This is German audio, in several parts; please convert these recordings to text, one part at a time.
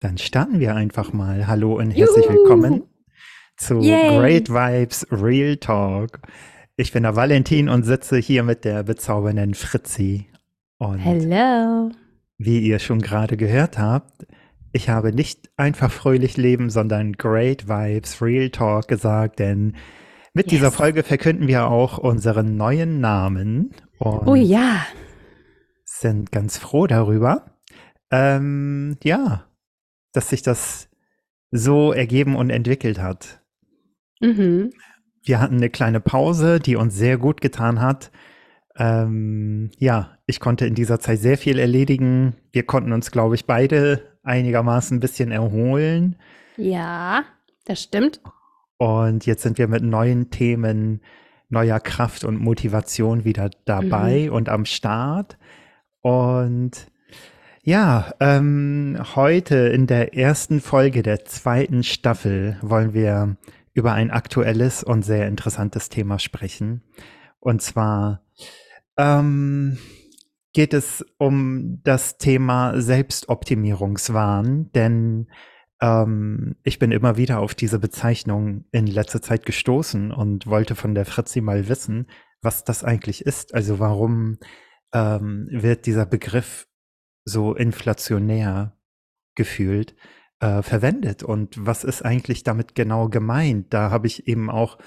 Dann starten wir einfach mal. Hallo und herzlich Juhu. willkommen zu Yay. Great Vibes Real Talk. Ich bin der Valentin und sitze hier mit der bezaubernden Fritzi. Und Hello. Wie ihr schon gerade gehört habt, ich habe nicht einfach fröhlich leben, sondern Great Vibes Real Talk gesagt, denn mit yes. dieser Folge verkünden wir auch unseren neuen Namen. oh ja. Sind ganz froh darüber. Ähm, ja, dass sich das so ergeben und entwickelt hat. Mhm. Wir hatten eine kleine Pause, die uns sehr gut getan hat. Ähm, ja, ich konnte in dieser Zeit sehr viel erledigen. Wir konnten uns, glaube ich, beide einigermaßen ein bisschen erholen. Ja, das stimmt. Und jetzt sind wir mit neuen Themen, neuer Kraft und Motivation wieder dabei mhm. und am Start. Und ja, ähm, heute in der ersten Folge der zweiten Staffel wollen wir über ein aktuelles und sehr interessantes Thema sprechen. Und zwar ähm, geht es um das Thema Selbstoptimierungswahn, denn ähm, ich bin immer wieder auf diese Bezeichnung in letzter Zeit gestoßen und wollte von der Fritzi mal wissen, was das eigentlich ist. Also warum ähm, wird dieser Begriff so inflationär gefühlt äh, verwendet und was ist eigentlich damit genau gemeint? Da habe ich eben auch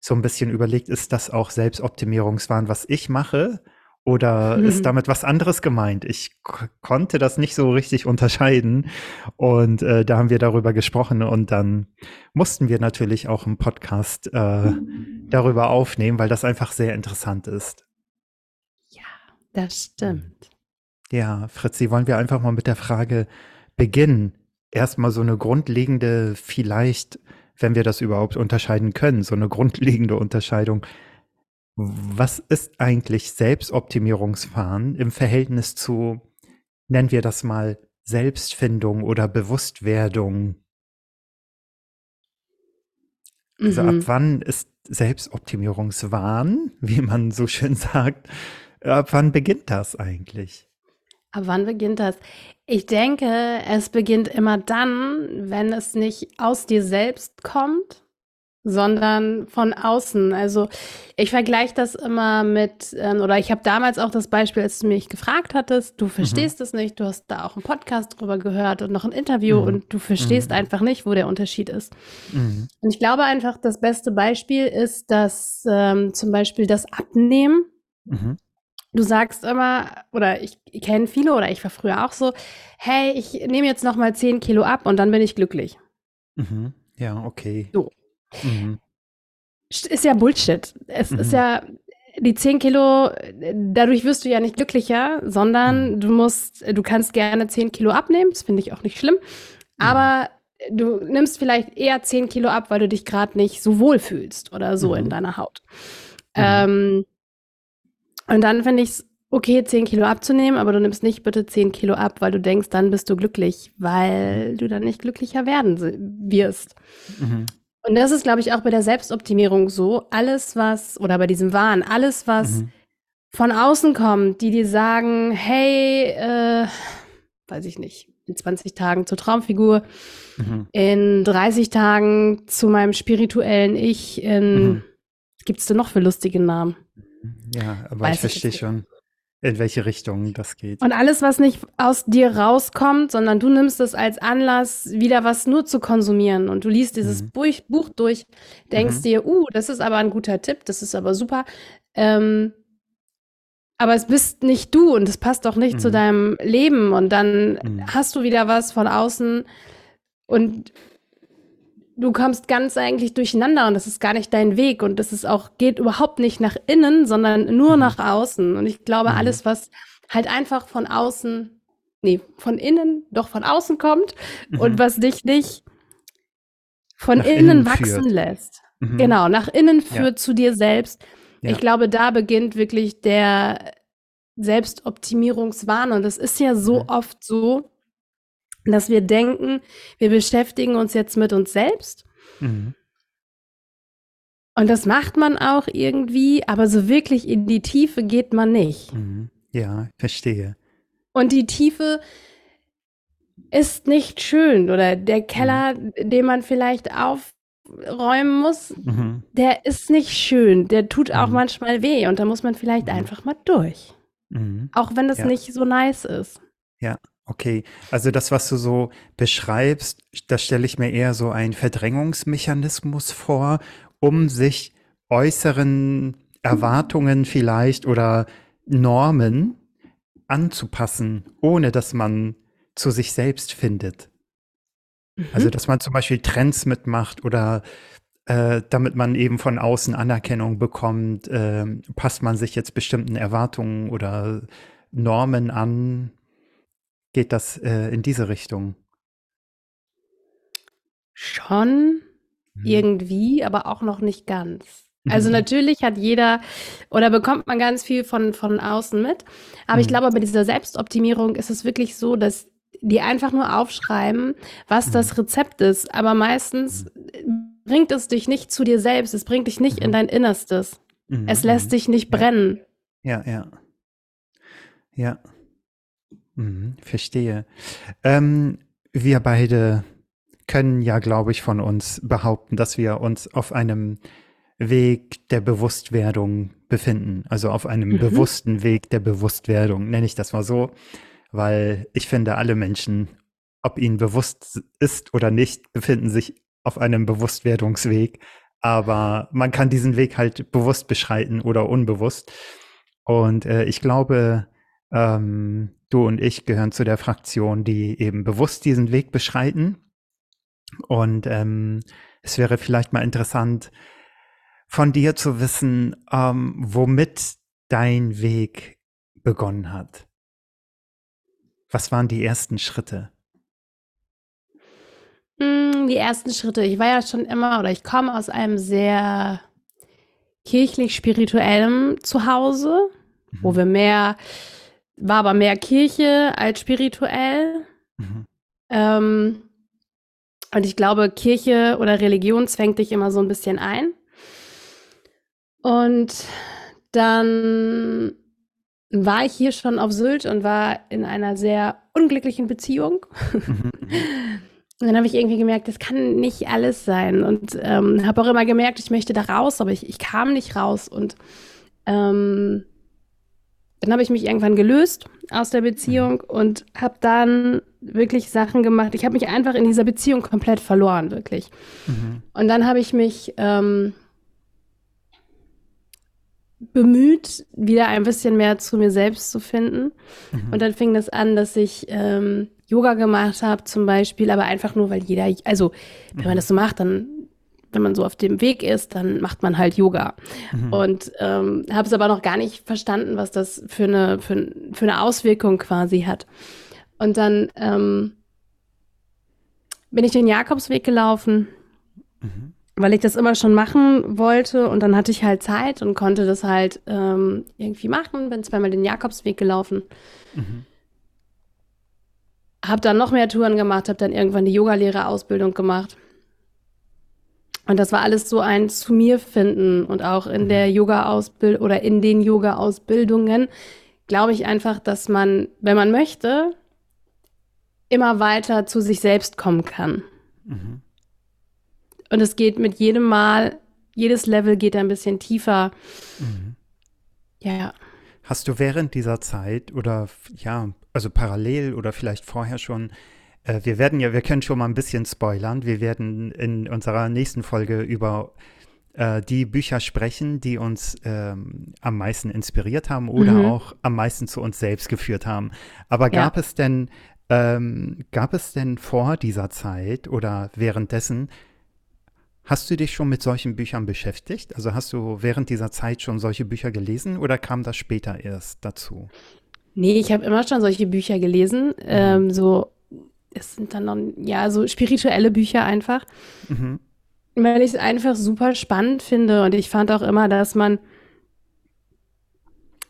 so ein bisschen überlegt, ist das auch Selbstoptimierungswahn, was ich mache? Oder mhm. ist damit was anderes gemeint? Ich konnte das nicht so richtig unterscheiden. Und äh, da haben wir darüber gesprochen und dann mussten wir natürlich auch im Podcast äh, darüber aufnehmen, weil das einfach sehr interessant ist. Ja, das stimmt. Ja, Fritzi, wollen wir einfach mal mit der Frage beginnen? Erstmal so eine grundlegende, vielleicht, wenn wir das überhaupt unterscheiden können, so eine grundlegende Unterscheidung. Was ist eigentlich Selbstoptimierungsfahren im Verhältnis zu, nennen wir das mal, Selbstfindung oder Bewusstwerdung? Also mhm. ab wann ist Selbstoptimierungswahn, wie man so schön sagt, ab wann beginnt das eigentlich? Aber wann beginnt das? Ich denke, es beginnt immer dann, wenn es nicht aus dir selbst kommt, sondern von außen. Also ich vergleiche das immer mit, ähm, oder ich habe damals auch das Beispiel, als du mich gefragt hattest, du verstehst mhm. es nicht, du hast da auch einen Podcast drüber gehört und noch ein Interview mhm. und du verstehst mhm. einfach nicht, wo der Unterschied ist. Mhm. Und ich glaube einfach, das beste Beispiel ist, dass ähm, zum Beispiel das Abnehmen mhm. Du sagst immer, oder ich, ich kenne viele, oder ich war früher auch so, hey, ich nehme jetzt noch mal 10 Kilo ab und dann bin ich glücklich. Mhm. Ja, okay. So. Mhm. Ist ja Bullshit. Es mhm. ist ja, die 10 Kilo, dadurch wirst du ja nicht glücklicher, sondern mhm. du musst, du kannst gerne 10 Kilo abnehmen, das finde ich auch nicht schlimm, aber du nimmst vielleicht eher 10 Kilo ab, weil du dich gerade nicht so wohl fühlst oder so in mhm. deiner Haut. Mhm. Ähm, und dann finde ich es okay, 10 Kilo abzunehmen, aber du nimmst nicht bitte 10 Kilo ab, weil du denkst, dann bist du glücklich, weil du dann nicht glücklicher werden wirst. Mhm. Und das ist, glaube ich, auch bei der Selbstoptimierung so. Alles, was, oder bei diesem Wahn, alles, was mhm. von außen kommt, die dir sagen, hey, äh, weiß ich nicht, in 20 Tagen zur Traumfigur, mhm. in 30 Tagen zu meinem spirituellen Ich, in, mhm. was gibt es denn noch für lustige Namen? Ja, aber Weiß ich verstehe schon, in welche Richtung das geht. Und alles, was nicht aus dir rauskommt, sondern du nimmst es als Anlass, wieder was nur zu konsumieren und du liest dieses mhm. Buch, Buch, durch, denkst mhm. dir, uh, das ist aber ein guter Tipp, das ist aber super. Ähm, aber es bist nicht du und es passt doch nicht mhm. zu deinem Leben und dann mhm. hast du wieder was von außen und du kommst ganz eigentlich durcheinander und das ist gar nicht dein Weg und das ist auch, geht überhaupt nicht nach innen, sondern nur mhm. nach außen. Und ich glaube, mhm. alles, was halt einfach von außen, nee, von innen, doch von außen kommt mhm. und was dich nicht von nach innen, innen wachsen lässt. Mhm. Genau, nach innen führt ja. zu dir selbst. Ja. Ich glaube, da beginnt wirklich der Selbstoptimierungswahn und das ist ja so mhm. oft so, dass wir denken, wir beschäftigen uns jetzt mit uns selbst. Mhm. Und das macht man auch irgendwie, aber so wirklich in die Tiefe geht man nicht. Mhm. Ja, verstehe. Und die Tiefe, ist nicht schön oder der Keller, den man vielleicht aufräumen muss, Mhm. der ist nicht schön. Der tut auch Mhm. manchmal weh und da muss man vielleicht Mhm. einfach mal durch. Mhm. Auch wenn das Ja. nicht so nice ist. Ja, okay. Also das, was du so beschreibst, da stelle ich mir eher so einen Verdrängungsmechanismus vor, um sich äußeren Erwartungen vielleicht oder Normen anzupassen, ohne dass man zu sich selbst findet. Also, Mhm. dass man zum Beispiel Trends mitmacht oder äh, damit man eben von außen Anerkennung bekommt, ähm, passt man sich jetzt bestimmten Erwartungen oder Normen an? Geht das äh, in diese Richtung? Schon Mhm. irgendwie, aber auch noch nicht ganz. Also Mhm. natürlich hat jeder oder bekommt man ganz viel von, von außen mit. Aber ich Mhm. glaube, bei dieser Selbstoptimierung ist es wirklich so, dass die einfach nur aufschreiben, was Mhm. das Rezept ist. Aber meistens bringt es dich nicht zu dir selbst. Es bringt dich nicht in Mhm. dein Innerstes. Mhm, Es lässt mhm. dich nicht brennen. Ja, ja. Ja. Mhm, verstehe. Ähm, wir beide können ja, glaube ich, von uns behaupten, dass wir uns auf einem Weg der Bewusstwerdung befinden. Also auf einem Mhm. bewussten Weg der Bewusstwerdung, nenne ich das mal so, weil ich finde, alle Menschen, ob ihnen bewusst ist oder nicht, befinden sich auf einem Bewusstwerdungsweg. Aber man kann diesen Weg halt bewusst beschreiten oder unbewusst. Und äh, ich glaube, ähm, du und ich gehören zu der Fraktion, die eben bewusst diesen Weg beschreiten. Und ähm, es wäre vielleicht mal interessant, von dir zu wissen, ähm, womit dein Weg begonnen hat. Was waren die ersten Schritte? Mm, Die ersten Schritte. Ich war ja schon immer oder ich komme aus einem sehr kirchlich-spirituellen Zuhause, wo Mhm. wir mehr, war aber mehr Kirche als spirituell. Mhm. Ähm, und ich glaube, Kirche oder Religion zwängt dich immer so ein bisschen ein. Und dann war ich hier schon auf Sylt und war in einer sehr unglücklichen Beziehung. Mhm. Und dann habe ich irgendwie gemerkt, das kann nicht alles sein. Und ähm, habe auch immer gemerkt, ich möchte da raus, aber ich, ich kam nicht raus. Und ähm, dann habe ich mich irgendwann gelöst aus der Beziehung und habe dann wirklich Sachen gemacht. Ich habe mich einfach in dieser Beziehung komplett verloren, wirklich. Mhm. Und dann habe ich mich ähm, bemüht, wieder ein bisschen mehr zu mir selbst zu finden. Mhm. Und dann fing das an, dass ich ähm, Yoga gemacht habe, zum Beispiel, aber einfach nur, weil jeder, also wenn man das so macht, dann, wenn man so auf dem Weg ist, dann macht man halt Yoga. Mhm. Und ähm, habe es aber noch gar nicht verstanden, was das für eine, für, für eine Auswirkung quasi hat. Und dann ähm, bin ich den Jakobsweg gelaufen, Mhm. weil ich das immer schon machen wollte. Und dann hatte ich halt Zeit und konnte das halt ähm, irgendwie machen. Bin zweimal den Jakobsweg gelaufen. Mhm. Habe dann noch mehr Touren gemacht, habe dann irgendwann die Yogalehrerausbildung gemacht. Und das war alles so ein zu mir finden und auch in Mhm. der Yoga-Ausbildung oder in den Yoga-Ausbildungen glaube ich einfach, dass man, wenn man möchte, immer weiter zu sich selbst kommen kann. Mhm. Und es geht mit jedem Mal, jedes Level geht ein bisschen tiefer. Mhm. Ja, Hast du während dieser Zeit oder ja, also parallel oder vielleicht vorher schon, wir werden ja, wir können schon mal ein bisschen spoilern. Wir werden in unserer nächsten Folge über äh, die Bücher sprechen, die uns ähm, am meisten inspiriert haben oder Mhm. auch am meisten zu uns selbst geführt haben. Aber Ja. gab es denn, ähm, gab es denn vor dieser Zeit oder währenddessen Hast du dich schon mit solchen Büchern beschäftigt? Also hast du während dieser Zeit schon solche Bücher gelesen oder kam das später erst dazu? nee, ich habe immer schon solche Bücher gelesen. Ähm, so, es sind dann noch, ja, so spirituelle Bücher einfach. Mhm. weil ich es einfach super spannend finde und ich fand auch immer, dass man,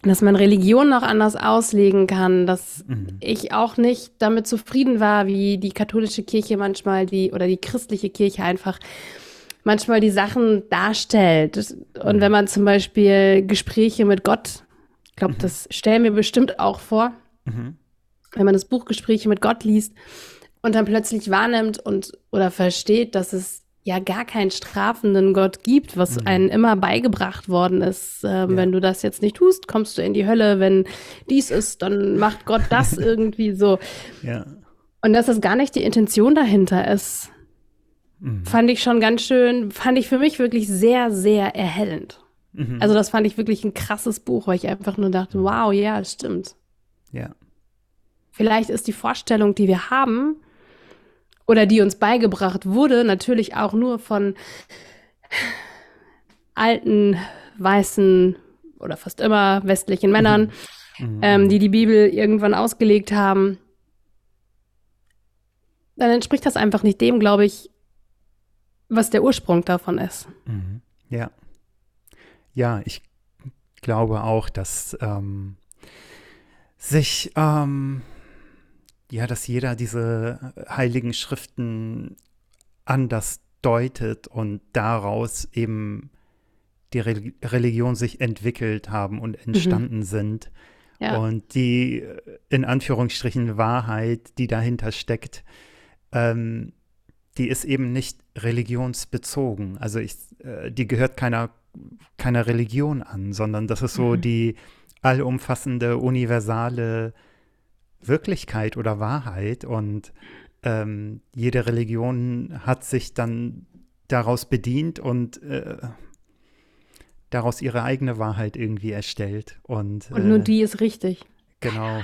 dass man Religion noch anders auslegen kann, dass Mhm. ich auch nicht damit zufrieden war, wie die katholische Kirche manchmal die oder die christliche Kirche einfach manchmal die Sachen darstellt. Und Mhm. wenn man zum Beispiel Gespräche mit Gott, ich glaube, das stellen wir bestimmt auch vor, Mhm. wenn man das Buch Gespräche mit Gott liest, und dann plötzlich wahrnimmt und oder versteht, dass es ja gar keinen strafenden Gott gibt, was mhm. einem immer beigebracht worden ist. Ähm, ja. Wenn du das jetzt nicht tust, kommst du in die Hölle. Wenn dies ist, dann macht Gott das irgendwie so. Ja. Und dass das gar nicht die Intention dahinter ist, mhm. fand ich schon ganz schön, fand ich für mich wirklich sehr, sehr erhellend. Mhm. Also das fand ich wirklich ein krasses Buch, weil ich einfach nur dachte, mhm. wow, ja, stimmt. Ja. Vielleicht ist die Vorstellung, die wir haben, oder die uns beigebracht wurde, natürlich auch nur von alten, weißen oder fast immer westlichen Männern, mhm. ähm, die die Bibel irgendwann ausgelegt haben, dann entspricht das einfach nicht dem, glaube ich, was der Ursprung davon ist. Mhm. Ja. Ja, ich glaube auch, dass ähm, sich ähm, ja, dass jeder diese heiligen Schriften anders deutet und daraus eben die Re Religion sich entwickelt haben und mhm. entstanden mhm. sind. Ja. Und die in Anführungsstrichen Wahrheit, die dahinter steckt, ähm, die ist eben nicht religionsbezogen. Also ich, äh, die gehört keiner, keiner Religion an, sondern das ist so mhm. die allumfassende, universale Wirklichkeit oder Wahrheit und ähm, jede Religion hat sich dann daraus bedient und äh, daraus ihre eigene Wahrheit irgendwie erstellt. Und, und nur äh, die ist richtig. Genau.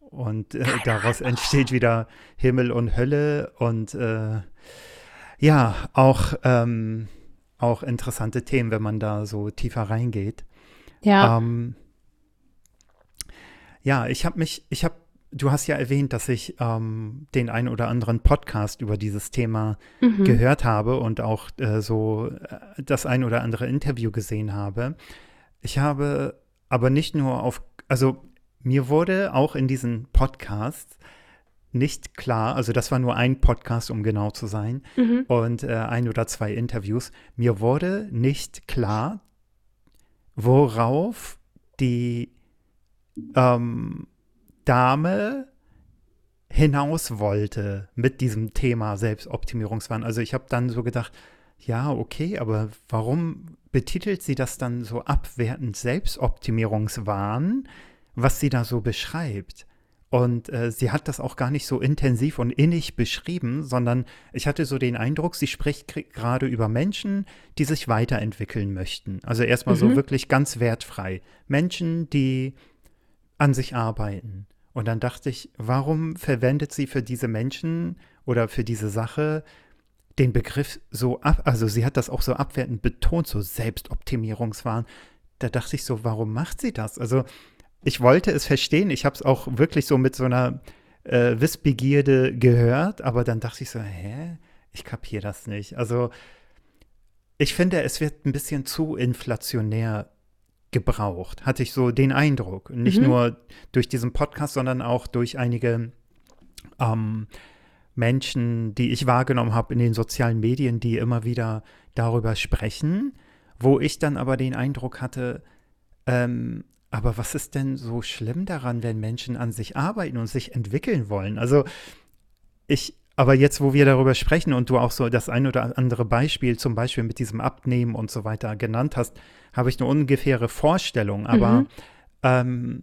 Und äh, daraus entsteht wieder Himmel und Hölle und äh, ja, auch, ähm, auch interessante Themen, wenn man da so tiefer reingeht. Ja. Ähm, ja, ich habe mich, ich habe Du hast ja erwähnt, dass ich ähm, den einen oder anderen Podcast über dieses Thema mhm. gehört habe und auch äh, so äh, das ein oder andere Interview gesehen habe. Ich habe aber nicht nur auf, also mir wurde auch in diesen Podcasts nicht klar, also das war nur ein Podcast, um genau zu sein, mhm. und äh, ein oder zwei Interviews. Mir wurde nicht klar, worauf die ähm, Dame hinaus wollte mit diesem Thema Selbstoptimierungswahn. Also ich habe dann so gedacht, ja, okay, aber warum betitelt sie das dann so abwertend Selbstoptimierungswahn, was sie da so beschreibt? Und äh, sie hat das auch gar nicht so intensiv und innig beschrieben, sondern ich hatte so den Eindruck, sie spricht gerade über Menschen, die sich weiterentwickeln möchten. Also erstmal mhm. so wirklich ganz wertfrei. Menschen, die an sich arbeiten. Und dann dachte ich, warum verwendet sie für diese Menschen oder für diese Sache den Begriff so ab, also sie hat das auch so abwertend betont, so Selbstoptimierungswahn. Da dachte ich so, warum macht sie das? Also ich wollte es verstehen, ich habe es auch wirklich so mit so einer äh, Wissbegierde gehört, aber dann dachte ich so, hä? Ich kapiere das nicht. Also ich finde, es wird ein bisschen zu inflationär gebraucht, hatte ich so den Eindruck. Nicht mhm. nur durch diesen Podcast, sondern auch durch einige ähm, Menschen, die ich wahrgenommen habe in den sozialen Medien, die immer wieder darüber sprechen, wo ich dann aber den Eindruck hatte, ähm, aber was ist denn so schlimm daran, wenn Menschen an sich arbeiten und sich entwickeln wollen? Also ich, aber jetzt, wo wir darüber sprechen und du auch so das ein oder andere Beispiel, zum Beispiel mit diesem Abnehmen und so weiter genannt hast, habe ich eine ungefähre Vorstellung. Aber mhm. ähm,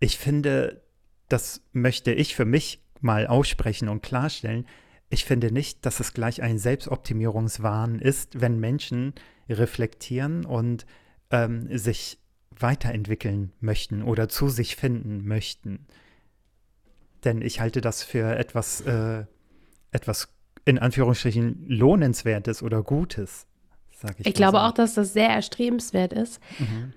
ich finde, das möchte ich für mich mal aussprechen und klarstellen. Ich finde nicht, dass es gleich ein Selbstoptimierungswahn ist, wenn Menschen reflektieren und ähm, sich weiterentwickeln möchten oder zu sich finden möchten. Denn ich halte das für etwas, äh, etwas in Anführungsstrichen lohnenswertes oder Gutes, sage ich. Ich glaube so. auch, dass das sehr erstrebenswert ist. Mhm.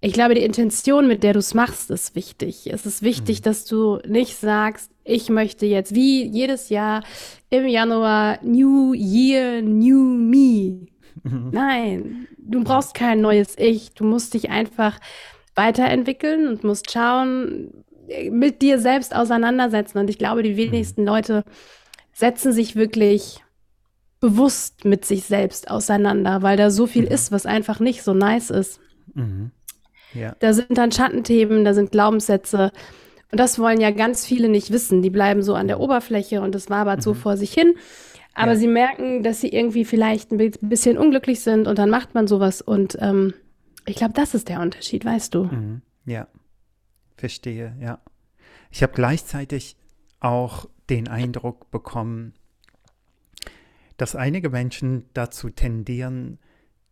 Ich glaube, die Intention, mit der du es machst, ist wichtig. Es ist wichtig, mhm. dass du nicht sagst, ich möchte jetzt wie jedes Jahr im Januar New Year, New Me. Mhm. Nein, du brauchst kein neues Ich. Du musst dich einfach weiterentwickeln und musst schauen, mit dir selbst auseinandersetzen. Und ich glaube, die wenigsten mhm. Leute setzen sich wirklich bewusst mit sich selbst auseinander, weil da so viel mhm. ist, was einfach nicht so nice ist. Mhm. Ja. Da sind dann Schattenthemen, da sind Glaubenssätze. Und das wollen ja ganz viele nicht wissen. Die bleiben so an der Oberfläche und das wabert mhm. so vor sich hin. Aber ja. sie merken, dass sie irgendwie vielleicht ein bisschen unglücklich sind und dann macht man sowas. Und ähm, ich glaube, das ist der Unterschied, weißt du. Mhm. Ja, verstehe, ja. Ich habe gleichzeitig auch den Eindruck bekommen, dass einige Menschen dazu tendieren,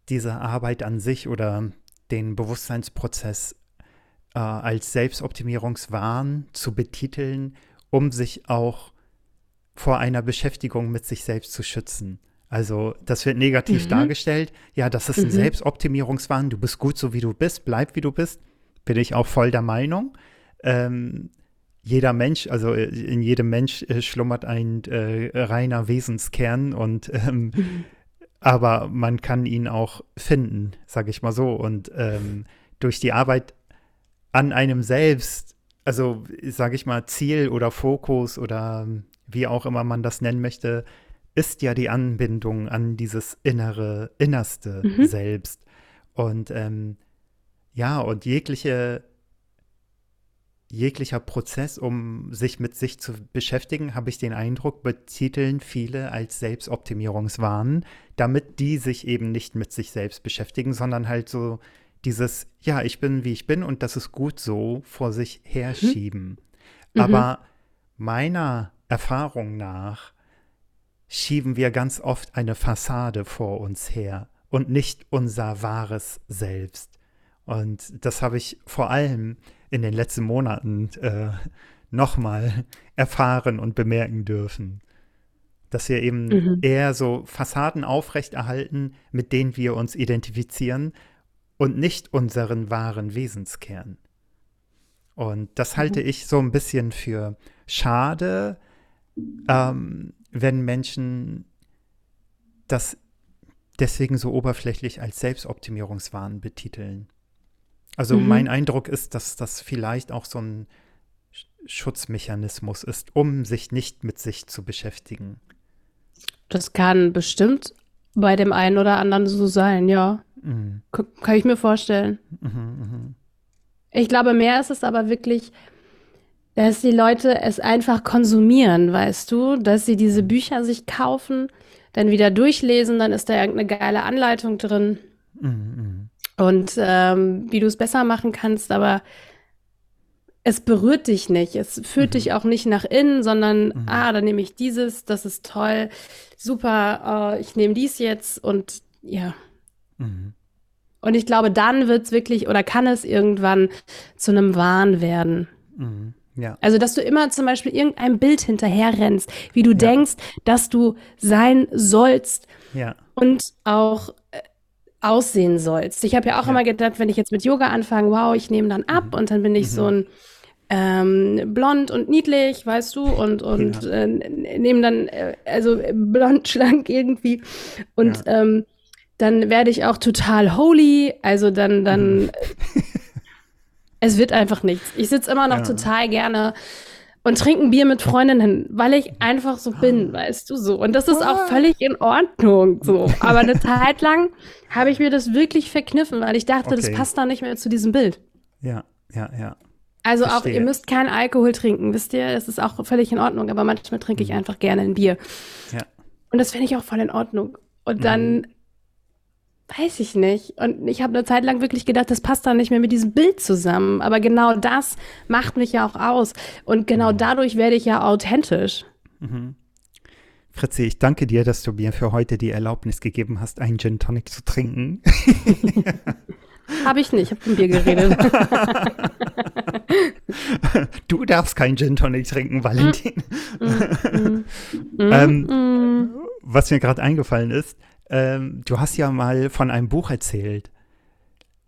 diese Arbeit an sich oder den Bewusstseinsprozess äh, als Selbstoptimierungswahn zu betiteln, um sich auch vor einer Beschäftigung mit sich selbst zu schützen. Also das wird negativ mhm. dargestellt. Ja, das ist ein mhm. Selbstoptimierungswahn. Du bist gut so, wie du bist. Bleib, wie du bist. Bin ich auch voll der Meinung. Ähm, jeder Mensch, also äh, in jedem Mensch äh, schlummert ein äh, reiner Wesenskern und ähm, aber man kann ihn auch finden, sage ich mal so. Und ähm, durch die Arbeit an einem selbst, also sage ich mal, Ziel oder Fokus oder wie auch immer man das nennen möchte, ist ja die Anbindung an dieses innere, innerste mhm. Selbst. Und ähm, ja, und jegliche jeglicher Prozess, um sich mit sich zu beschäftigen, habe ich den Eindruck, betiteln viele als Selbstoptimierungswahn, damit die sich eben nicht mit sich selbst beschäftigen, sondern halt so dieses, ja, ich bin wie ich bin und das ist gut so vor sich herschieben. Mhm. Aber meiner Erfahrung nach schieben wir ganz oft eine Fassade vor uns her und nicht unser wahres Selbst. Und das habe ich vor allem in den letzten Monaten äh, nochmal erfahren und bemerken dürfen. Dass wir eben mhm. eher so Fassaden aufrechterhalten, mit denen wir uns identifizieren und nicht unseren wahren Wesenskern. Und das halte mhm. ich so ein bisschen für schade, ähm, wenn Menschen das deswegen so oberflächlich als Selbstoptimierungswahn betiteln. Also mhm. mein Eindruck ist, dass das vielleicht auch so ein Schutzmechanismus ist, um sich nicht mit sich zu beschäftigen. Das kann bestimmt bei dem einen oder anderen so sein, ja. Mhm. Kann ich mir vorstellen. Mhm, mhm, ich glaube, mehr ist es aber wirklich, dass die Leute es einfach konsumieren, weißt du, dass sie diese mhm. Bücher sich kaufen, dann wieder durchlesen, dann ist da irgendeine geile Anleitung drin. Mhm, mhm und ähm, wie du es besser machen kannst, aber es berührt dich nicht. Es führt mhm. dich auch nicht nach innen, sondern, mhm. ah, dann nehme ich dieses, das ist toll, super, uh, ich nehme dies jetzt und ja. Mhm. Und ich glaube, dann wird es wirklich oder kann es irgendwann zu einem Wahn werden. Mhm. Ja. Also, dass du immer zum Beispiel irgendein Bild hinterherrennst, wie du ja. denkst, dass du sein sollst. Ja. Und auch äh, aussehen sollst. Ich habe ja auch ja. immer gedacht, wenn ich jetzt mit Yoga anfange, wow, ich nehme dann ab mhm. und dann bin ich mhm. so ein ähm, blond und niedlich, weißt du, und, und ja. äh, nehme dann, äh, also blond, schlank irgendwie. Und ja. ähm, dann werde ich auch total holy, also dann, dann, mhm. es wird einfach nichts. Ich sitze immer noch total gerne und trinken Bier mit Freundinnen, weil ich einfach so bin, weißt du so. Und das ist auch völlig in Ordnung so. Aber eine Zeit lang habe ich mir das wirklich verkniffen, weil ich dachte, okay. das passt da nicht mehr zu diesem Bild. Ja, ja, ja. Also Verstehe. auch, ihr müsst keinen Alkohol trinken, wisst ihr? Das ist auch völlig in Ordnung, aber manchmal trinke ich mhm. einfach gerne ein Bier. Ja. Und das finde ich auch voll in Ordnung. Und dann mhm. Weiß ich nicht. Und ich habe eine Zeit lang wirklich gedacht, das passt dann nicht mehr mit diesem Bild zusammen. Aber genau das macht mich ja auch aus. Und genau mhm. dadurch werde ich ja authentisch. Mhm. Fritzi, ich danke dir, dass du mir für heute die Erlaubnis gegeben hast, einen Gin Tonic zu trinken. habe ich nicht, ich habe von Bier geredet. du darfst keinen Gin Tonic trinken, Valentin. Mm, mm, mm, ähm, was mir gerade eingefallen ist, ähm, du hast ja mal von einem Buch erzählt.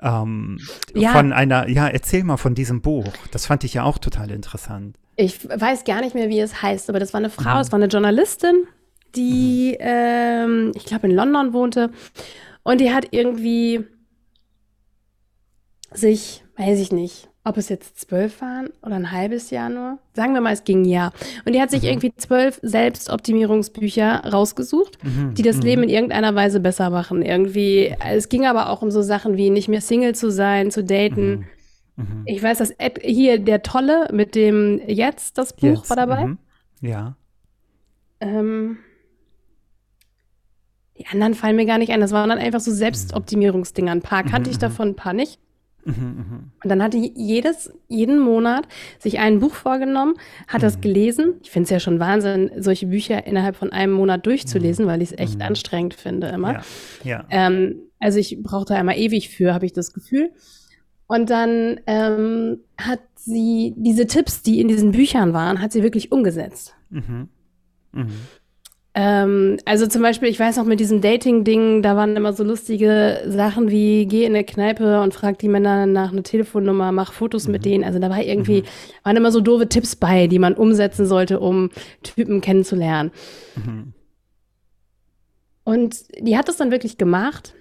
Ähm, ja. Von einer, ja, erzähl mal von diesem Buch. Das fand ich ja auch total interessant. Ich weiß gar nicht mehr, wie es heißt, aber das war eine Frau, mhm. es war eine Journalistin, die, mhm. ähm, ich glaube, in London wohnte. Und die hat irgendwie sich, weiß ich nicht, ob es jetzt zwölf waren oder ein halbes Jahr nur. Sagen wir mal, es ging ein Jahr. Und die hat sich mhm. irgendwie zwölf Selbstoptimierungsbücher rausgesucht, mhm. die das mhm. Leben in irgendeiner Weise besser machen. Irgendwie, es ging aber auch um so Sachen wie nicht mehr Single zu sein, zu daten. Mhm. Ich weiß, dass Ed, hier der Tolle mit dem Jetzt, das Buch Jetzt. war dabei. Mhm. Ja. Ähm, die anderen fallen mir gar nicht ein. Das waren dann einfach so Selbstoptimierungsdinger. Ein paar kannte mhm, ich davon, ein paar nicht. Und dann hatte jedes, jeden Monat sich ein Buch vorgenommen, hat das gelesen. Ich finde es ja schon Wahnsinn, solche Bücher innerhalb von einem Monat durchzulesen, weil ich es echt anstrengend finde immer. Ja. ja. Ähm, also ich brauche da einmal ewig für, habe ich das Gefühl. Und dann ähm, hat sie diese Tipps, die in diesen Büchern waren, hat sie wirklich umgesetzt. Mhm. Mhm. Ähm, also zum Beispiel, ich weiß noch mit diesem Dating-Ding, da waren immer so lustige Sachen wie, geh in eine Kneipe und frag die Männer nach einer Telefonnummer, mach Fotos mhm. mit denen. Also da war irgendwie, mhm. waren immer so doofe Tipps bei, die man umsetzen sollte, um Typen kennenzulernen. Mhm. Und die hat das dann wirklich gemacht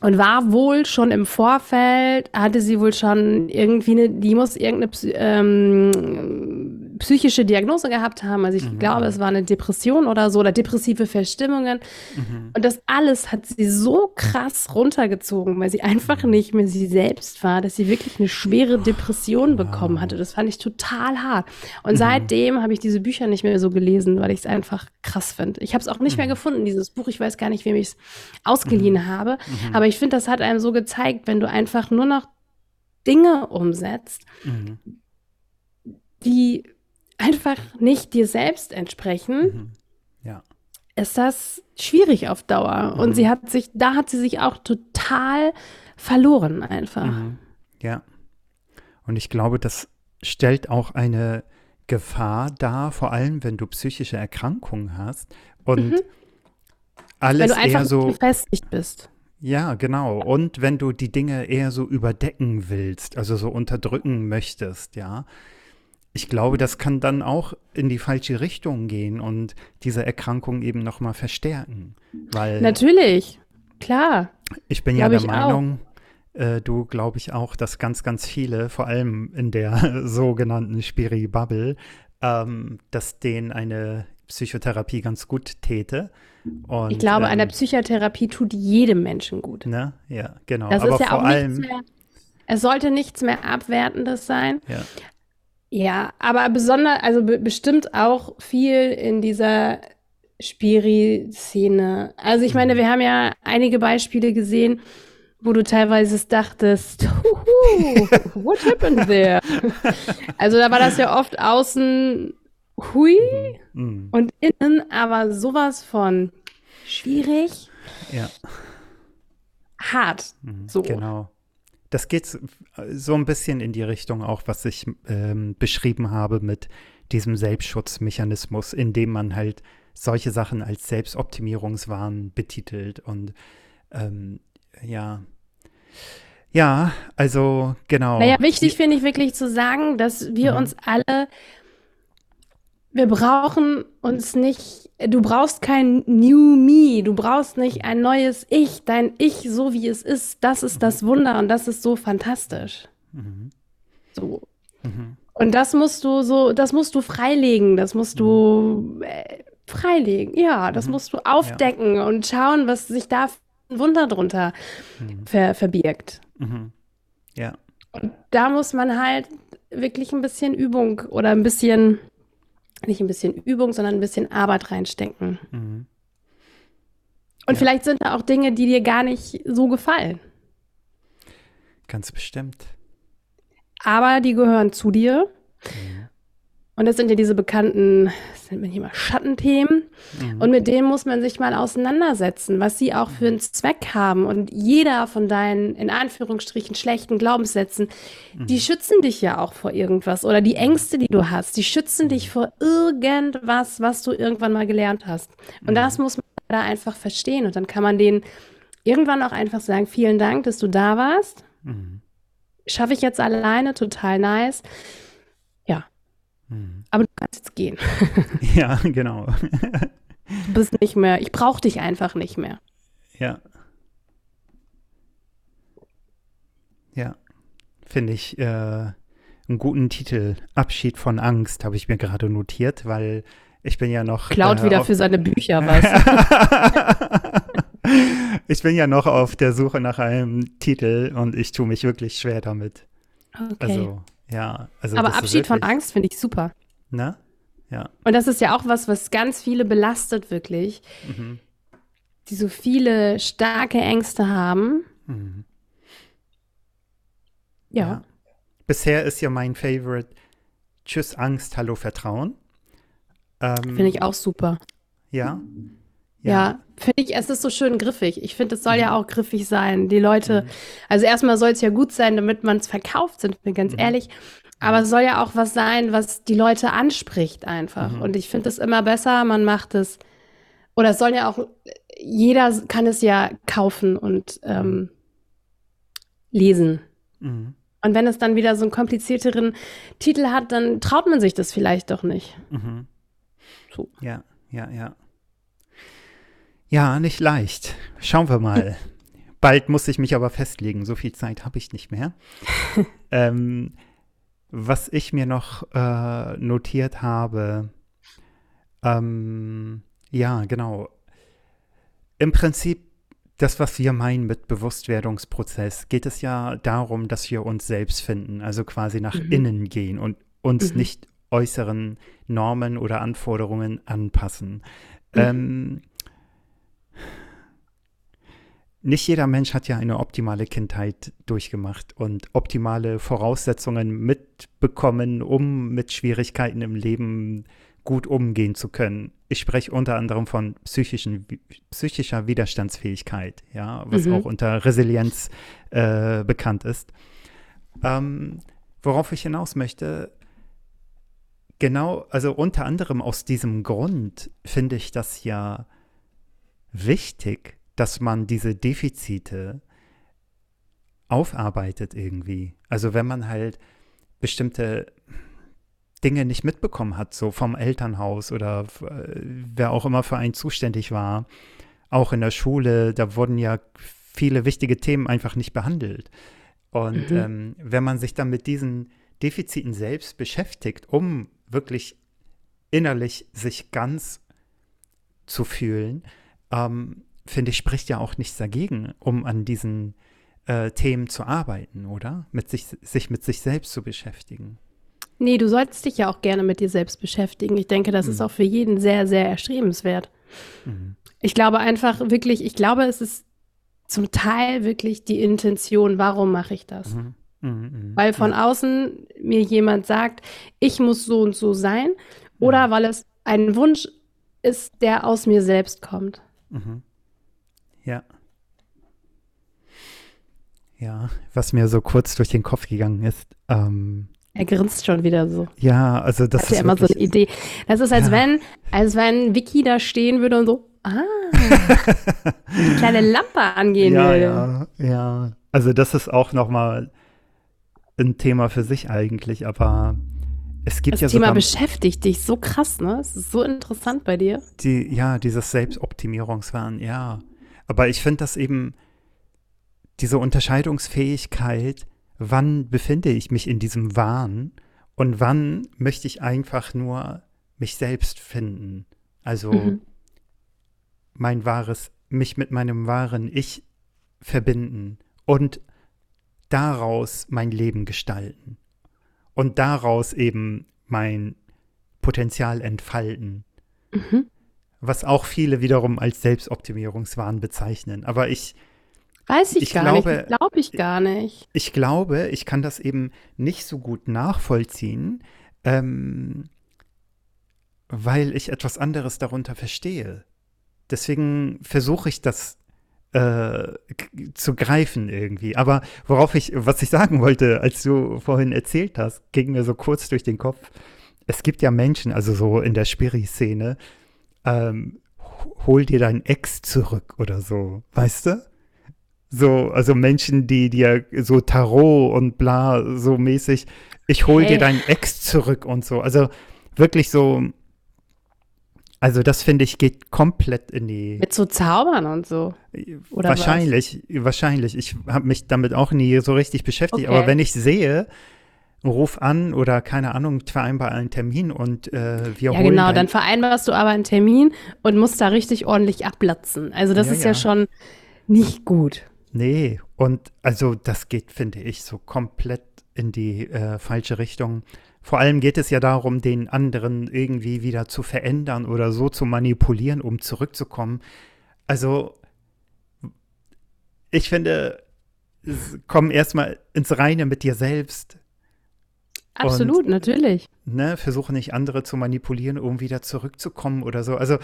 und war wohl schon im Vorfeld, hatte sie wohl schon irgendwie eine, die muss irgendeine ähm, psychische Diagnose gehabt haben. Also ich mhm. glaube, es war eine Depression oder so oder depressive Verstimmungen. Mhm. Und das alles hat sie so krass runtergezogen, weil sie einfach mhm. nicht mehr sie selbst war, dass sie wirklich eine schwere Depression bekommen hatte. Das fand ich total hart. Und mhm. seitdem habe ich diese Bücher nicht mehr so gelesen, weil ich es einfach krass finde. Ich habe es auch nicht mehr mhm. gefunden, dieses Buch. Ich weiß gar nicht, wem ich es ausgeliehen mhm. habe. Aber ich finde, das hat einem so gezeigt, wenn du einfach nur noch Dinge umsetzt, die einfach nicht dir selbst entsprechen, mhm. ja. ist das schwierig auf Dauer. Mhm. Und sie hat sich, da hat sie sich auch total verloren einfach. Mhm. Ja. Und ich glaube, das stellt auch eine Gefahr dar, vor allem wenn du psychische Erkrankungen hast und mhm. alles wenn du einfach eher so gefestigt bist. Ja, genau. Und wenn du die Dinge eher so überdecken willst, also so unterdrücken möchtest, ja, ich glaube, das kann dann auch in die falsche Richtung gehen und diese Erkrankung eben nochmal verstärken. Weil Natürlich, klar. Ich bin ja der Meinung, äh, du glaube ich auch, dass ganz, ganz viele, vor allem in der sogenannten Spiri-Bubble, ähm, dass denen eine Psychotherapie ganz gut täte. Und, ich glaube, ähm, eine Psychotherapie tut jedem Menschen gut. Ne? Ja, genau. Das Aber ist ja vor auch allem, mehr, es sollte nichts mehr Abwertendes sein. Ja. Ja, aber besonders, also be bestimmt auch viel in dieser Spiri-Szene. Also ich meine, mhm. wir haben ja einige Beispiele gesehen, wo du teilweise dachtest, what happened there? also da war das ja oft außen hui mhm. mhm. und innen aber sowas von schwierig. Ja. Hart. Mhm, so. Genau das geht so ein bisschen in die Richtung auch, was ich ähm, beschrieben habe mit diesem Selbstschutzmechanismus, in dem man halt solche Sachen als Selbstoptimierungswahn betitelt. Und ähm, ja, ja, also genau. Naja, wichtig finde ich wirklich zu sagen, dass wir mhm. uns alle wir brauchen uns nicht, du brauchst kein New Me, du brauchst nicht ein neues Ich, dein Ich, so wie es ist, das ist das Wunder und das ist so fantastisch. Mhm. So. Mhm. Und das musst du so, das musst du freilegen, das musst du äh, freilegen, ja, das mhm. musst du aufdecken ja. und schauen, was sich da für ein Wunder drunter mhm. ver verbirgt. Mhm. Ja. Und da muss man halt wirklich ein bisschen Übung oder ein bisschen nicht ein bisschen Übung, sondern ein bisschen Arbeit reinstecken. Mhm. Und ja. vielleicht sind da auch Dinge, die dir gar nicht so gefallen. Ganz bestimmt. Aber die gehören zu dir. Mhm. Und das sind ja diese bekannten, das nennt man hier mal Schattenthemen. Mhm. Und mit denen muss man sich mal auseinandersetzen, was sie auch für einen Zweck haben. Und jeder von deinen, in Anführungsstrichen, schlechten Glaubenssätzen, mhm. die schützen dich ja auch vor irgendwas. Oder die Ängste, die du hast, die schützen dich vor irgendwas, was du irgendwann mal gelernt hast. Und mhm. das muss man da einfach verstehen. Und dann kann man denen irgendwann auch einfach sagen, vielen Dank, dass du da warst. Mhm. Schaffe ich jetzt alleine, total nice. Mhm. Aber du kannst jetzt gehen. ja, genau. du bist nicht mehr, ich brauche dich einfach nicht mehr. Ja. Ja, finde ich äh, einen guten Titel. Abschied von Angst habe ich mir gerade notiert, weil ich bin ja noch. Klaut äh, wieder für seine Bücher, weißt du. ich bin ja noch auf der Suche nach einem Titel und ich tue mich wirklich schwer damit. Okay. Also, ja. Also Aber Abschied von Angst finde ich super. Ne? Ja. Und das ist ja auch was, was ganz viele belastet, wirklich, Mhm. die so viele starke Ängste haben. Mhm. Ja. Bisher ist ja mein Favorite Tschüss Angst, Hallo Vertrauen. Ähm, Finde ich auch super. Ja. Ja, finde ich, es ist so schön griffig. Ich finde, es soll Mhm. ja auch griffig sein. Die Leute, also erstmal soll es ja gut sein, damit man es verkauft, sind wir Mhm. ganz ehrlich. Aber es soll ja auch was sein, was die Leute anspricht einfach. Mhm. Und ich finde es immer besser, man macht es, oder es soll ja auch, jeder kann es ja kaufen und ähm, lesen. Mhm. Und wenn es dann wieder so einen komplizierteren Titel hat, dann traut man sich das vielleicht doch nicht. Mhm. So. Ja, ja, ja. Ja, nicht leicht. Schauen wir mal. Bald muss ich mich aber festlegen. So viel Zeit habe ich nicht mehr. ähm, was ich mir noch äh, notiert habe, ähm, ja, genau. Im Prinzip, das, was wir meinen mit Bewusstwerdungsprozess, geht es ja darum, dass wir uns selbst finden, also quasi nach Mhm. innen gehen und uns Mhm. nicht äußeren Normen oder Anforderungen anpassen. Mhm. Ähm, nicht jeder Mensch hat ja eine optimale Kindheit durchgemacht und optimale Voraussetzungen mitbekommen, um mit Schwierigkeiten im Leben gut umgehen zu können. Ich spreche unter anderem von psychischen, psychischer Widerstandsfähigkeit, ja, was Mhm. auch unter Resilienz äh, bekannt ist. Ähm, worauf ich hinaus möchte, genau, also unter anderem aus diesem Grund finde ich das ja wichtig, dass man diese Defizite aufarbeitet irgendwie. Also wenn man halt bestimmte Dinge nicht mitbekommen hat, so vom Elternhaus oder äh, wer auch immer für einen zuständig war, auch in der Schule, da wurden ja viele wichtige Themen einfach nicht behandelt. Und Mhm. ähm, wenn man sich dann mit diesen Defiziten selbst beschäftigt, um wirklich innerlich sich ganz zu fühlen, ähm, finde ich, spricht ja auch nichts dagegen, um an diesen äh, Themen zu arbeiten, oder? Mit sich, sich mit sich selbst zu beschäftigen. Nee, du solltest dich ja auch gerne mit dir selbst beschäftigen. Ich denke, das ist Mhm. auch für jeden sehr, sehr erstrebenswert. Mhm. Ich glaube einfach wirklich, ich glaube, es ist zum Teil wirklich die Intention, warum mache ich das? Mhm. Mhm. Mhm. Weil von ja. außen mir jemand sagt, ich muss so und so sein, oder Mhm. weil es ein Wunsch ist, der aus mir selbst kommt. Mhm. Ja. Ja, was mir so kurz durch den Kopf gegangen ist, ähm, Er grinst schon wieder so. ja, also das Hat ja ist immer so eine Idee. Das ist, als Ja. wenn, als wenn Vicky da stehen würde und so, ah, die kleine Lampe angehen ja, würde. ja, ja. Also das ist auch noch mal ein Thema für sich eigentlich, aber es gibt Das ja Thema sogar beschäftigt dich so krass, ne? Es ist so interessant bei dir. die, ja, dieses Selbstoptimierungswahn, ja. Aber ich finde das eben, diese Unterscheidungsfähigkeit, wann befinde ich mich in diesem Wahn und wann möchte ich einfach nur mich selbst finden. Also Mhm. mein wahres, mich mit meinem wahren Ich verbinden und daraus mein Leben gestalten und daraus eben mein Potenzial entfalten Mhm. Was auch viele wiederum als Selbstoptimierungswahn bezeichnen. Aber ich, Weiß ich, Ich gar glaube- nicht. Glaube ich gar nicht. ich glaube, ich kann das eben nicht so gut nachvollziehen, ähm, weil ich etwas anderes darunter verstehe. Deswegen versuche ich das äh, zu greifen irgendwie. Aber worauf ich, was ich sagen wollte, als du vorhin erzählt hast, ging mir so kurz durch den Kopf. Es gibt ja Menschen, also so in der Spiri-Szene, ähm, hol dir dein Ex zurück oder so, weißt du? So, also Menschen, die dir so Tarot und bla so mäßig, ich hol Hey. dir dein Ex zurück und so. Also wirklich so, also das finde ich geht komplett in die Mit so Zaubern und so. oder was? wahrscheinlich, wahrscheinlich. Ich habe mich damit auch nie so richtig beschäftigt, Okay. aber wenn ich sehe, ruf an oder keine Ahnung, vereinbar einen Termin und äh, wir Ja, holen genau. dein- Dann vereinbarst du aber einen Termin und musst da richtig ordentlich ablatzen. Also, das Ja, ist ja. ja. schon nicht gut. Nee, und also das geht, finde ich, so komplett in die äh, falsche Richtung. Vor allem geht es ja darum, den anderen irgendwie wieder zu verändern oder so zu manipulieren, um zurückzukommen. Also, ich finde, komm erstmal ins Reine mit dir selbst. Absolut, Und, natürlich. Ne, versuche nicht andere zu manipulieren, um wieder zurückzukommen oder so. Also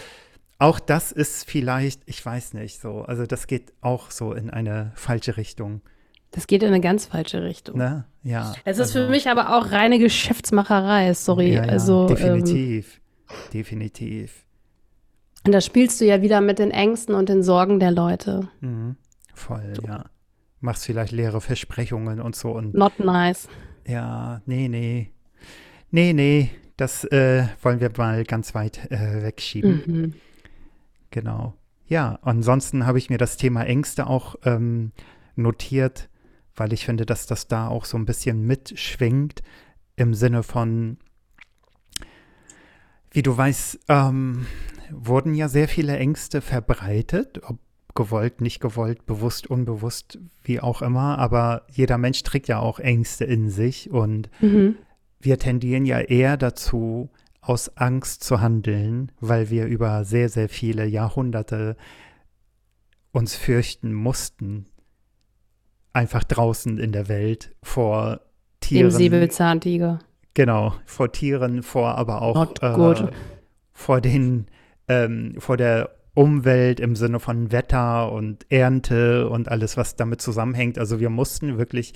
auch das ist vielleicht, ich weiß nicht so, also das geht auch so in eine falsche Richtung. Das geht in eine ganz falsche Richtung. Ne? Ja. Es ist also, für mich aber auch reine Geschäftsmacherei, sorry. Ja, ja, also, definitiv. Ähm, definitiv. Und da spielst du ja wieder mit den Ängsten und den Sorgen der Leute. Mhm. Voll, so. ja. Machst vielleicht leere Versprechungen und so. Und, Not nice. Ja, nee, nee. Nee, nee. Das äh, wollen wir mal ganz weit äh, wegschieben. Mhm. Genau. Ja, ansonsten habe ich mir das Thema Ängste auch ähm, notiert weil ich finde, dass das da auch so ein bisschen mitschwingt im Sinne von, wie du weißt, ähm, wurden ja sehr viele Ängste verbreitet, ob gewollt, nicht gewollt, bewusst, unbewusst, wie auch immer, aber jeder Mensch trägt ja auch Ängste in sich und mhm. wir tendieren ja eher dazu, aus Angst zu handeln, weil wir über sehr, sehr viele Jahrhunderte uns fürchten mussten, einfach draußen in der Welt vor Tieren. Dem Säbelzahntiger. Genau, vor Tieren, vor aber auch äh, vor den, ähm, vor der Umwelt im Sinne von Wetter und Ernte und alles, was damit zusammenhängt. Also wir mussten wirklich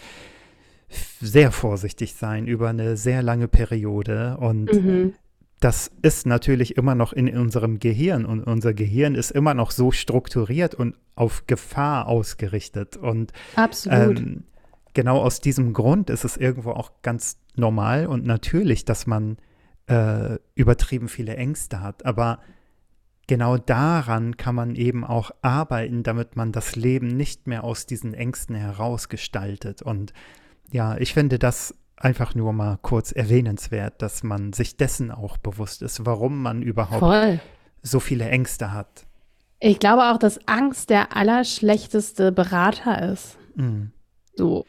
sehr vorsichtig sein über eine sehr lange Periode und mhm das ist natürlich immer noch in unserem Gehirn und unser Gehirn ist immer noch so strukturiert und auf Gefahr ausgerichtet. Und Absolut. Ähm, genau aus diesem Grund ist es irgendwo auch ganz normal und natürlich, dass man äh, übertrieben viele Ängste hat. Aber genau daran kann man eben auch arbeiten, damit man das Leben nicht mehr aus diesen Ängsten herausgestaltet. Und ja, ich finde das einfach nur mal kurz erwähnenswert, dass man sich dessen auch bewusst ist, warum man überhaupt Voll. so viele Ängste hat. Ich glaube auch, dass Angst der allerschlechteste Berater ist. Mhm. So.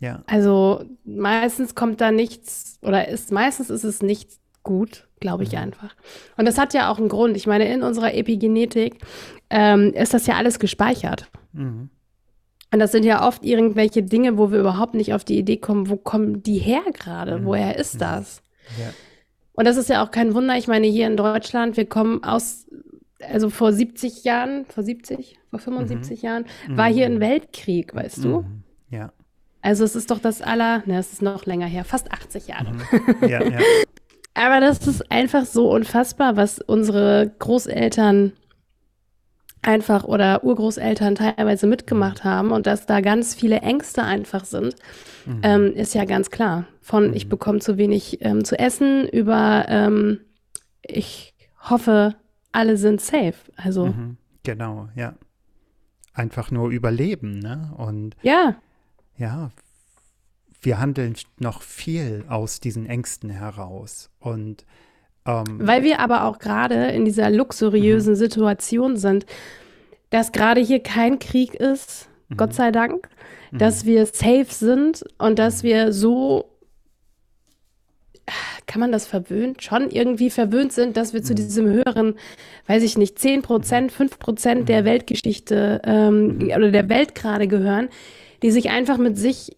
Ja. Also meistens kommt da nichts oder ist meistens ist es nicht gut, glaube ich mhm. einfach. Und das hat ja auch einen Grund. Ich meine, in unserer Epigenetik ähm, ist das ja alles gespeichert. Mhm. Und das sind ja oft irgendwelche Dinge, wo wir überhaupt nicht auf die Idee kommen, wo kommen die her gerade? Mhm. Woher ist mhm. das? Ja. Und das ist ja auch kein Wunder. Ich meine, hier in Deutschland, wir kommen aus, also vor 70 Jahren, vor 70, vor 75 mhm. Jahren, war hier ein mhm. Weltkrieg, weißt du? Ja. Also es ist doch das aller, ne, es ist noch länger her, fast 80 Jahre. Ja, ja. Aber das ist einfach so unfassbar, was unsere Großeltern einfach oder Urgroßeltern teilweise mitgemacht haben und dass da ganz viele Ängste einfach sind, mhm. ähm, ist ja ganz klar. Von mhm. ich bekomme zu wenig ähm, zu essen über ähm, ich hoffe, alle sind safe. Also mhm. genau, ja. Einfach nur überleben, ne? Und ja, ja, wir handeln noch viel aus diesen Ängsten heraus und ähm, Weil wir aber auch gerade in dieser luxuriösen mhm. Situation sind, dass gerade hier kein Krieg ist, mhm. Gott sei Dank, dass mhm. wir safe sind und dass wir so kann man das verwöhnt? Schon irgendwie verwöhnt sind, dass wir zu diesem höheren, weiß ich nicht, 10 Prozent, 5 Prozent der Weltgeschichte ähm, oder der Welt gerade gehören, die sich einfach mit sich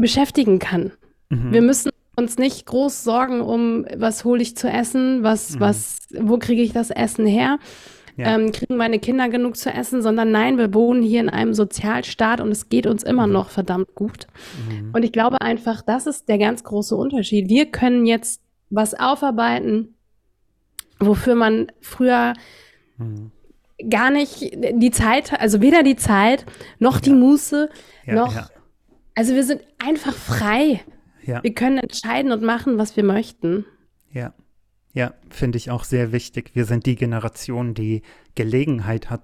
beschäftigen kann. Mhm. Wir müssen uns nicht groß sorgen um, was hole ich zu essen, was, mhm. was, wo kriege ich das Essen her? Ja. Ähm, kriegen meine Kinder genug zu essen, sondern nein, wir wohnen hier in einem Sozialstaat und es geht uns immer mhm. noch verdammt gut. Mhm. Und ich glaube einfach, das ist der ganz große Unterschied. Wir können jetzt was aufarbeiten, wofür man früher mhm. gar nicht die Zeit, also weder die Zeit noch ja. die Muße, ja, noch. Also wir sind einfach frei. Ja. Wir können entscheiden und machen, was wir möchten. Ja. Ja, finde ich auch sehr wichtig. Wir sind die Generation, die Gelegenheit hat,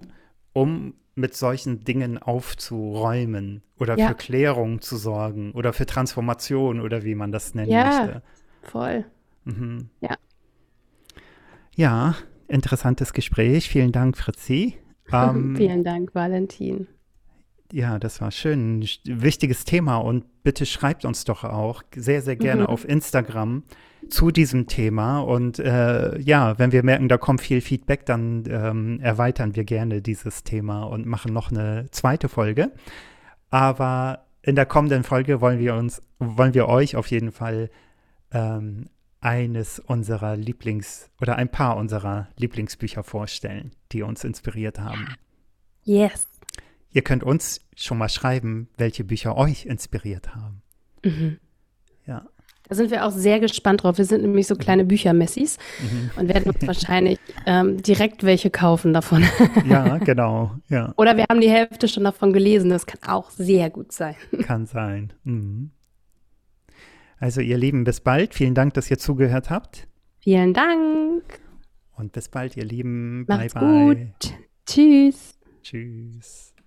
um mit solchen Dingen aufzuräumen oder ja. für Klärung zu sorgen oder für Transformation oder wie man das nennen ja, möchte. Voll. Mhm. Ja. Ja, interessantes Gespräch. Vielen Dank, Fritzi. Ähm, Vielen Dank, Valentin. Ja, das war schön. Ein Wichtiges Thema und bitte schreibt uns doch auch sehr, sehr gerne mhm. auf Instagram zu diesem Thema. Und äh, ja, wenn wir merken, da kommt viel Feedback, dann ähm, erweitern wir gerne dieses Thema und machen noch eine zweite Folge. Aber in der kommenden Folge wollen wir uns, wollen wir euch auf jeden Fall ähm, eines unserer Lieblings- oder ein paar unserer Lieblingsbücher vorstellen, die uns inspiriert haben. Yes. Ihr könnt uns schon mal schreiben, welche Bücher euch inspiriert haben. Mhm. Ja. Da sind wir auch sehr gespannt drauf. Wir sind nämlich so kleine Büchermessis mhm. und werden uns wahrscheinlich ähm, direkt welche kaufen davon. ja, genau. Ja. Oder wir haben die Hälfte schon davon gelesen. Das kann auch sehr gut sein. Kann sein. Mhm. Also ihr Lieben, bis bald. Vielen Dank, dass ihr zugehört habt. Vielen Dank. Und bis bald, ihr Lieben. Macht's bye bye. Gut. Tschüss. Tschüss.